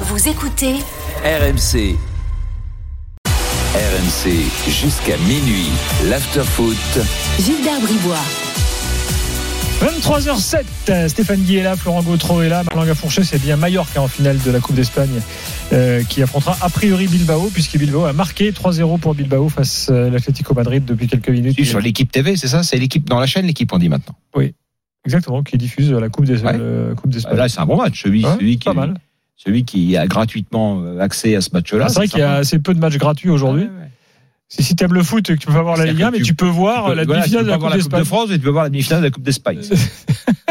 Vous écoutez RMC. RMC jusqu'à minuit. L'afterfoot. Gilbert Bribois. 23h07, Stéphane Guy est là, Florent Gautreau est là, Marlanga Fourchet, c'est bien Mallorca en finale de la Coupe d'Espagne euh, qui affrontera a priori Bilbao, puisque Bilbao a marqué 3-0 pour Bilbao face à l'Atlético Madrid depuis quelques minutes. Sur l'équipe TV, c'est ça C'est l'équipe dans la chaîne, l'équipe on dit maintenant. Exactement, qui diffuse la Coupe d'Es- Ouais. euh, Coupe d'Espagne. Là, c'est un bon match. Celui, Ouais, celui, qui, pas mal. Celui qui a gratuitement euh, accès à ce match-là. Ah, c'est vrai qu'il y a assez peu de matchs gratuits aujourd'hui. Ouais, ouais. Si, si t'aimes le foot et que tu peux pas voir la Ligue 1, que mais tu- tu peux voir Tu peux- la voilà, demi-finale de la Coupe la Coupe de. France et tu peux voir la demi-finale de la Coupe d'Espagne. C'est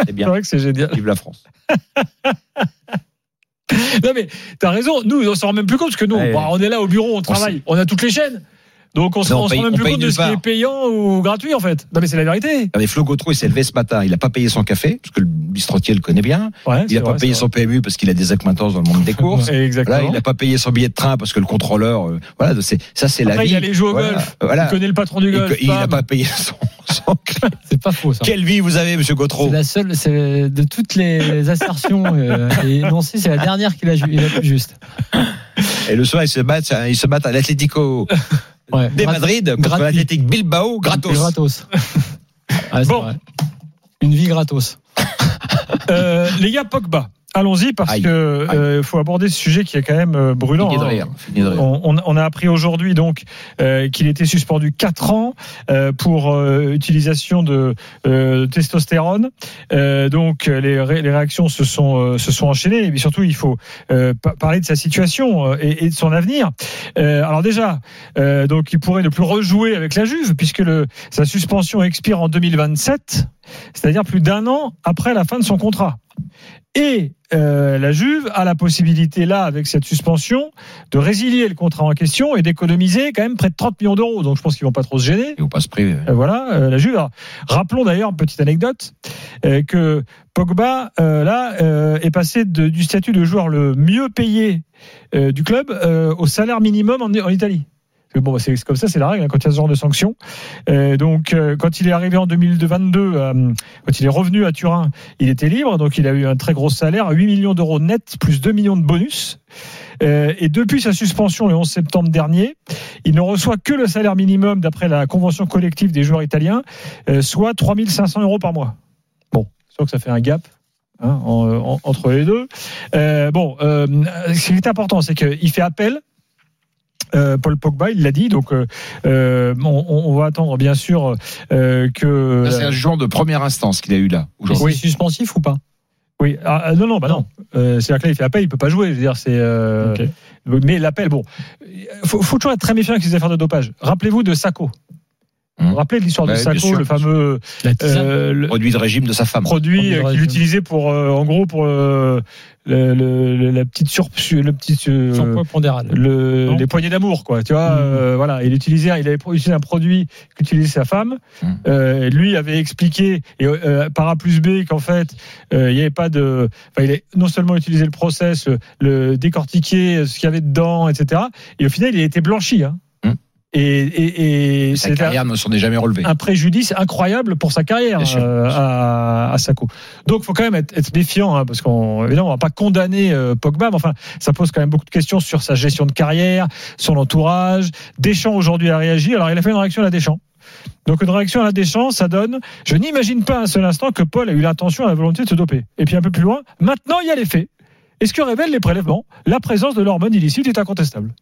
C'est bien. vrai que c'est génial. Vive la France. Non mais t'as raison, nous on s'en rend même plus compte parce que nous Ouais, bah, on est là au bureau, on travaille, on a toutes les chaînes. Donc on se Non, rend même plus compte de ce qui est payant ou gratuit en fait. Non mais c'est la vérité. Regardez, Flo Gautreau, il s'est levé ce matin. Il n'a pas payé son café, parce que le bistrotier le connaît bien. Ouais, Il n'a pas vrai, payé son PMU parce qu'il a des acquaintances dans le monde des courses. Exactement. Voilà, il n'a pas payé son billet de train parce que le contrôleur, euh, voilà, c'est ça, c'est la vie. il allait jouer au Voilà, golf. Voilà. Il connaît le patron du golf. il n'a pas payé son. son- C'est pas faux ça. Quelle vie vous avez, Monsieur Gautreau C'est la seule, c'est de toutes les assertions euh, et énoncées, c'est la dernière qui l'a ju- est la plus juste. Et le soir, ils se battent, ils se battent à l'Atlético Ouais. Madrid contre l'Athletic Bilbao, gratos. Gratos. Ouais, c'est Bon. vrai. Une vie gratos. Euh, les gars, Pogba. Allons-y parce que euh, faut aborder ce sujet qui est quand même euh, brûlant. Hein. rire. On, a appris aujourd'hui donc euh, qu'il était suspendu 4 ans euh, pour euh, utilisation de euh, testostérone. Euh, donc les, ré- les réactions se sont euh, se sont enchaînées. Et surtout, il faut euh, pa- parler de sa situation euh, et, et de son avenir. Euh, alors déjà, euh, donc il pourrait ne plus rejouer avec la Juve puisque le, sa suspension expire en 2027, c'est-à-dire plus d'un an après la fin de son contrat. Et euh, la Juve a la possibilité là, avec cette suspension, de résilier le contrat en question et d'économiser quand même près de 30 millions d'euros. Donc je pense qu'ils vont pas trop se gêner. Ils vont pas se priver. Euh, voilà, euh, la Juve. Rappelons d'ailleurs, une petite anecdote, que Pogba, là, est passé de- du statut de joueur le mieux payé du club au salaire minimum en, en Italie. Bon, bah, c'est comme ça, c'est la règle hein, quand il y a ce genre de sanctions. Euh, donc, euh, quand il est arrivé en 2022, euh, quand il est revenu à Turin, il était libre, donc il a eu un très gros salaire, 8 millions d'euros net, plus 2 millions de bonus. Et depuis sa suspension le 11 septembre dernier, il ne reçoit que le salaire minimum d'après la convention collective des joueurs italiens, soit 3500 euros par mois. Bon, sûr que ça fait un gap. hein, en- en- entre les deux. Bon, ce qui est important, c'est qu'il fait appel. Euh, Paul Pogba, il l'a dit, donc euh, euh, on, on va attendre bien sûr euh, que. C'est un jugement de première instance qu'il a eu là, aujourd'hui. C'est suspensif ou pas? Oui, ah, ah, non, non, bah non. Euh, C'est-à-dire que là, il fait appel, il peut pas jouer. Je veux dire, c'est. euh. Mais l'appel, bon, faut, faut toujours être très méfiant avec les affaires de dopage. Rappelez-vous de Sacco. Vous Hum. vous rappelez de l'histoire de Ouais, Sacco, sûr, le fameux La tisane euh, le Produit de régime de sa femme. produit Produit euh, qu'il utilisait pour, euh, en gros, pour euh, le, le- le- la petite sur, le petit, euh, Surpoids pondéral. les poignées d'amour, quoi. Tu vois, Mhm. euh, voilà, il utilisait, il avait utilisé un produit qu'utilisait sa femme. Euh, lui avait expliqué et, euh, par A plus B qu'en fait, euh, il n'y avait pas de. Enfin, il a non seulement utilisé le process, le, le décortiquer, ce qu'il y avait dedans, etc. Et au final, il a été blanchi. Hein. Et, et, et Sa c'était un- carrière ne s'en est jamais relevée. un préjudice incroyable pour sa carrière Bien sûr. euh, à, à Sacco. Donc, il faut quand même être, être méfiant, hein, parce qu'on évidemment, on va pas condamner euh, Pogba, mais enfin, ça pose quand même beaucoup de questions sur sa gestion de carrière, son entourage. Deschamps aujourd'hui a réagi. Alors, il a fait une réaction à la Deschamps. Donc, une réaction à la Deschamps, ça donne. Je n'imagine pas un seul instant que Paul a eu l'intention, la volonté de se doper. Et puis un peu plus loin, maintenant, il y a les faits. Et ce que révèlent les prélèvements, la présence de l'hormone illicite est incontestable.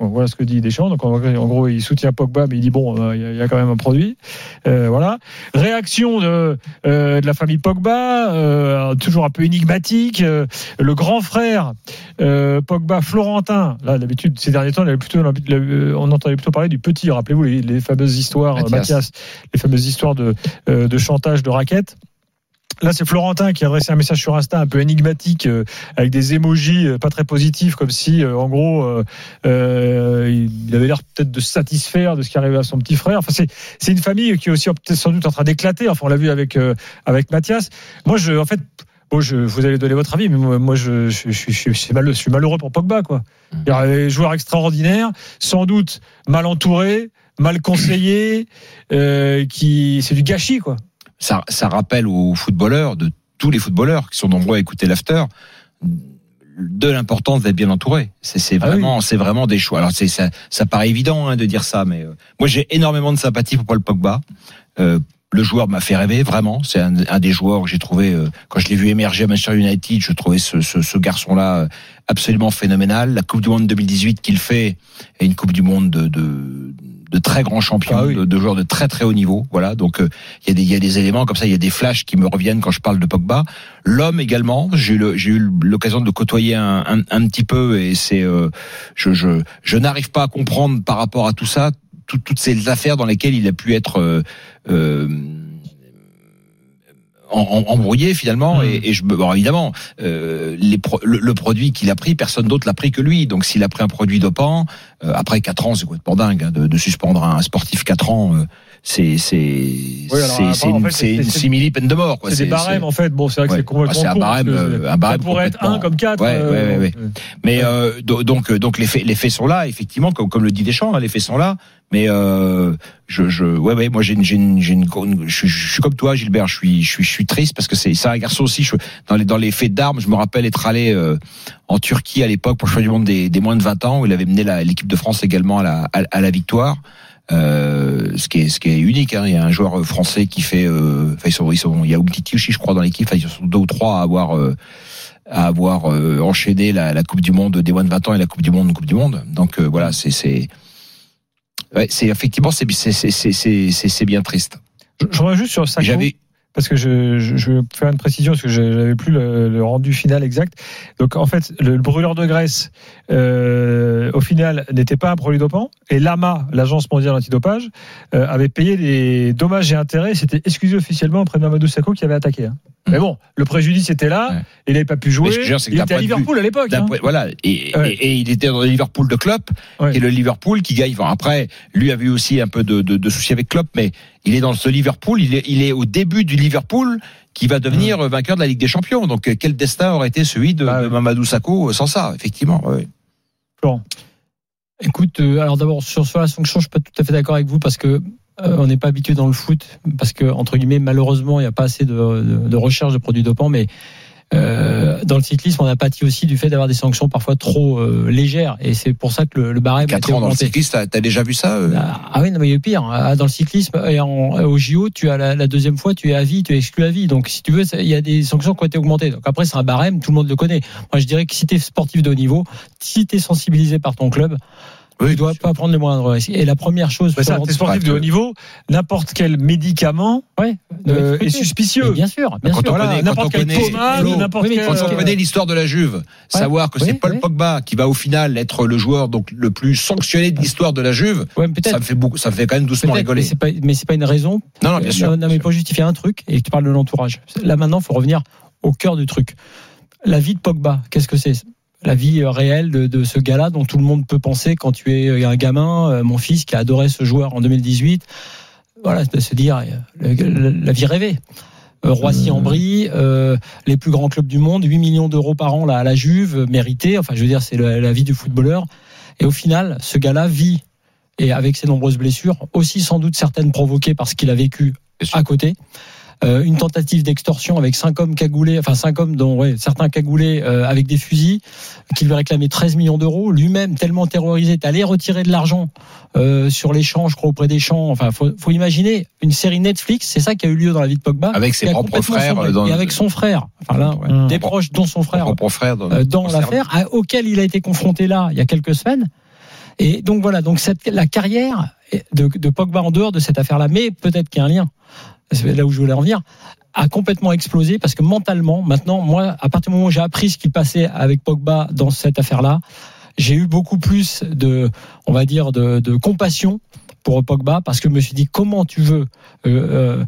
Voilà ce que dit Deschamps. Donc, en, gros, il soutient Pogba, mais il dit bon, euh, il y a- quand même un produit. Euh, voilà. Réaction de, euh, de la famille Pogba, euh, toujours un peu énigmatique. Le grand frère euh, Pogba, Florentin. Là, d'habitude, ces derniers temps, il avait plutôt, on entendait plutôt parler du petit. Rappelez-vous les, les fameuses histoires, Mathias. Mathias, les fameuses histoires de, euh, de chantage, de raquettes. Là, c'est Florentin qui a adressé un message sur Insta un peu énigmatique, euh, avec des émojis euh, pas très positifs, comme si, euh, en gros, euh, euh, il avait l'air peut-être de se satisfaire de ce qui arrivait à son petit frère. Enfin, c'est c'est une famille qui est aussi peut-être sans doute en train d'éclater. Enfin, on l'a vu avec euh, avec Mathias. Moi, je, en fait. Bon, je, vous allez donner votre avis, mais moi, moi, je, je, je, je, suis malheureux, je suis malheureux pour Pogba, quoi. Il y a un joueur extraordinaire, sans doute mal entouré, mal conseillé, euh, qui, c'est du gâchis, quoi. Ça, ça rappelle aux footballeurs, de tous les footballeurs qui sont nombreux à écouter l'after, de l'importance d'être bien entouré. C'est c'est Ah oui. vraiment, c'est vraiment des choix. Alors c'est ça, ça paraît évident hein, de dire ça, mais euh, moi j'ai énormément de sympathie pour Paul Pogba. Euh, le joueur m'a fait rêver vraiment. C'est un, un des joueurs que j'ai trouvé euh, quand je l'ai vu émerger à Manchester United. Je trouvais ce, ce, ce garçon-là euh, absolument phénoménal. La Coupe du Monde 2018 qu'il fait est une Coupe du Monde de, de, de très grands champions, Ah oui. de, de joueurs de très très haut niveau. Voilà. Donc euh, il y a des il y a des éléments comme ça. Il y a des flashs qui me reviennent quand je parle de Pogba. L'homme également. J'ai eu l'occasion de côtoyer un, un, un petit peu et c'est euh, je je je n'arrive pas à comprendre par rapport à tout ça tout- toutes ces affaires dans lesquelles il a pu être euh, euh, embrouillé finalement Mm. et, et je bon, évidemment euh, les pro- le, le produit qu'il a pris personne d'autre l'a pris que lui donc s'il a pris un produit dopant euh, après quatre ans c'est complètement dingue hein, de, de suspendre un sportif quatre ans euh, c'est c'est alors, c'est en une, fait, une simili peine de mort quoi C'est des barèmes en fait. Bon, c'est vrai que Ouais. c'est complètement Ah, c'est un barème, euh, un barème Ça pourrait être complètement- un comme quatre. Ouais, ouais, ouais, ouais. Mais euh, do- donc donc les faits les faits sont là effectivement comme comme le dit Deschamps hein, les faits sont là mais euh, je je ouais ouais moi j'ai une j'ai une, j'ai une, je, je suis comme toi Gilbert je suis je suis je suis triste parce que c'est c'est un garçon aussi je, dans les dans les faits d'armes je me rappelle être allé euh, en Turquie à l'époque pour le championnat du monde des, des moins de 20 ans où il avait mené l'équipe de France également à la à, la victoire euh, ce qui est ce qui est unique hein. il y a un joueur français qui fait euh, enfin ils sont ils sont il y a Umtiti aussi je crois dans l'équipe enfin, ils sont deux ou trois à avoir euh, à avoir euh, enchaîné la, la Coupe du Monde des moins de 20 ans et la Coupe du Monde Coupe du Monde. Donc euh, voilà, c'est c'est ouais, c'est effectivement c'est c'est c'est c'est c'est bien triste. Je, je reviens juste sur ça. J'avais parce que je, je, je vais faire une précision parce que je n'avais plus le, le rendu final exact. Donc en fait, le, le brûleur de graisse, euh, au final, n'était pas un produit dopant. Et l'AMA, l'Agence mondiale antidopage, euh, avait payé des dommages et intérêts. C'était excusé officiellement auprès de Mamadou Sakho qui avait attaqué. hein. Mhm. Mais bon, le préjudice était là. Ouais. Il n'avait pas pu jouer. Je il était à Liverpool à l'époque. hein. voilà et, Ouais. et, et il était dans le Liverpool de Klopp Ouais. et le Liverpool qui gagne. Après, lui avait eu aussi un peu de, de, de soucis avec Klopp, mais il est dans ce Liverpool. Il est il est au début du Liverpool qui va devenir euh, vainqueur de la Ligue des Champions. Donc euh, quel destin aurait été celui de, Bah de ouais. Mamadou Sakho sans ça, effectivement. Florent. Écoute, euh, alors d'abord sur, sur la sanction, je suis pas tout à fait d'accord avec vous parce que euh, on n'est pas habitué dans le foot parce que entre guillemets malheureusement il n'y a pas assez de, de, de recherche de produits dopants, mais euh, dans le cyclisme on a pâti aussi du fait d'avoir des sanctions parfois trop euh, légères et c'est pour ça que le, le barème a Quatre été ans dans le cyclisme, t'as déjà vu ça euh? Ah ah oui, non, mais il y a eu pire. Ah, Dans le cyclisme et en, au JO, tu as la, la deuxième fois, tu es à vie, tu es exclu à vie. Donc, si tu veux, il y a des sanctions qui ont été augmentées. Donc après, c'est un barème, tout le monde le connaît. Moi, je dirais que si tu es sportif de haut niveau, si tu es sensibilisé par ton club, Oui, bien sûr. pas prendre le moindre risque. Et la première chose, Mais ça, sportif de haut niveau, n'importe quel médicament ouais, euh, est suspicieux. Bien sûr, bien Quand sûr. n'importe quand on quelle connaît- pommade, Flo, n'importe quel. Quand on Euh, connaît l'histoire de la Juve, savoir que c'est Paul. Pogba qui va au final être le joueur donc le plus sanctionné de l'histoire de la Juve, ça me fait beaucoup, ça me fait quand même doucement rigoler. mais c'est pas, mais c'est pas une raison Non, non, bien sûr. Non, non, mais pour justifier un truc, et tu parles de l'entourage. Là, maintenant, il faut revenir au cœur du truc. La vie de Pogba, qu'est-ce que c'est? La vie euh, réelle de, de ce gars-là dont tout le monde peut penser quand tu es euh, un gamin, euh, mon fils qui a adoré ce joueur en 2018. Voilà, de se dire, le- le- la vie rêvée. Euh, Roissy-en-Brie, euh, les plus grands clubs du monde, 8 millions d'euros par an là, à la Juve, mérité. Enfin, je veux dire, c'est le- la vie du footballeur. Et au final, ce gars-là vit, et avec ses nombreuses blessures, aussi sans doute certaines provoquées par ce qu'il a vécu à côté. Euh, une tentative d'extorsion avec cinq hommes cagoulés, enfin cinq hommes dont ouais, certains cagoulés euh, avec des fusils, qui lui réclamaient 13 millions d'euros. Lui-même tellement terrorisé, est allé retirer de l'argent euh, sur les champs, je crois auprès des champs. Enfin, faut, faut imaginer une série Netflix, c'est ça qui a eu lieu dans la vie de Pogba. Avec ses propres frères, sombré. dans- et avec son frère, enfin là, ouais, des proches dont son frère frère dans, euh, dans l'affaire auquel il a été confronté là il y a quelques semaines. Et donc voilà, donc cette, la carrière de, de Pogba en dehors de cette affaire-là, mais peut-être qu'il y a un lien, c'est là où je voulais en venir, a complètement explosé parce que mentalement, maintenant, moi, à partir du moment où j'ai appris ce qui passait avec Pogba dans cette affaire-là, j'ai eu beaucoup plus de, on va dire, de, de compassion pour Pogba parce que je me suis dit comment tu veux euh, euh,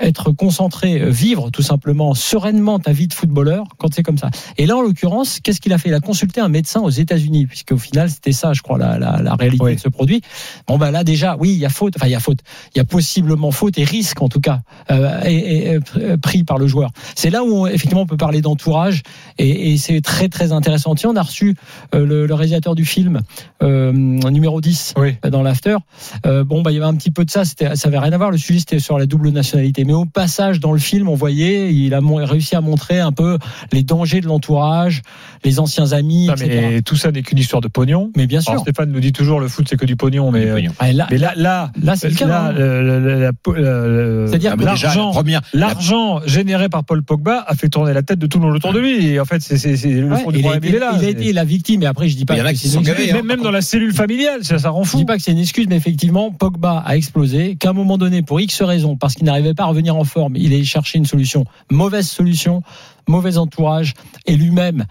être concentré, euh, vivre tout simplement sereinement ta vie de footballeur quand c'est comme ça. Et là, en l'occurrence, qu'est-ce qu'il a fait? Il a consulté un médecin aux États-Unis, puisqu'au final, c'était ça, je crois, la, la, la réalité Oui. de ce produit. Bon, bah là, déjà, oui, il y a faute, enfin, il y a faute, il y a possiblement faute et risque, en tout cas, euh, et, et, euh, pris par le joueur. C'est là où, on- effectivement, on peut parler d'entourage, et, et c'est très, très intéressant. Tiens, on a reçu euh, le, le réalisateur du film, euh, numéro 10, Oui. dans l'after. Bon, bah, il y avait un petit peu de ça, ça avait rien à voir. Le sujet, c'était sur la double nationalité. Mais au passage dans le film, on voyait, il a réussi à montrer un peu les dangers de l'entourage, les anciens amis, Non, etc. mais tout ça n'est qu'une histoire de pognon. Mais bien sûr. Alors, Stéphane nous dit toujours le foot c'est que du pognon, mais, euh, là, mais là, là, Là, c'est le cas, là, hein. C'est-à-dire Ah, l'argent, la- l'argent généré par Paul Pogba a fait tourner la tête de tout le monde autour de lui. Et en fait, c'est le Ouais, fond du il, a problème, été, il est là. il a été la victime. Et après, je dis pas Il y en a que qui c'est sont une gavés, excuse. hein. même, dans la cellule familiale, ça, ça rend Je fou. dis pas que c'est une excuse, mais effectivement, Pogba a explosé. Qu'à un moment donné, pour X raisons, parce qu'il n'arrivait pas à revenir en forme, il a cherché une solution. Mauvaise solution, mauvais entourage, et lui-même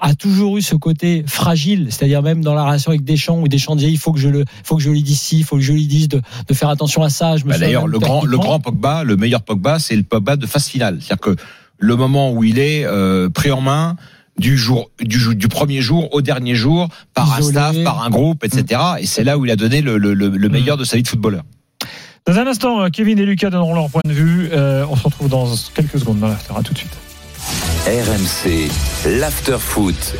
a toujours eu ce côté fragile, c'est-à-dire même dans la relation avec Deschamps, où Deschamps disait il faut que je le, faut que je lui dise ci, il faut que je lui dise de, de faire attention à ça. Bah, D'ailleurs, le grand, le grand Pogba, le meilleur Pogba, c'est le Pogba de phase finale. C'est-à-dire que le moment où il est euh, pris en main du jour du, premier jour au dernier jour par Isolé. un staff, par un groupe, etc. Et c'est là où il a donné le, le, le, le meilleur de sa vie de footballeur. Dans un instant, euh, Kevin et Lucas donneront leur point de vue. Euh, on se retrouve dans quelques secondes dans l'after. À tout de suite. RMC, l'after foot.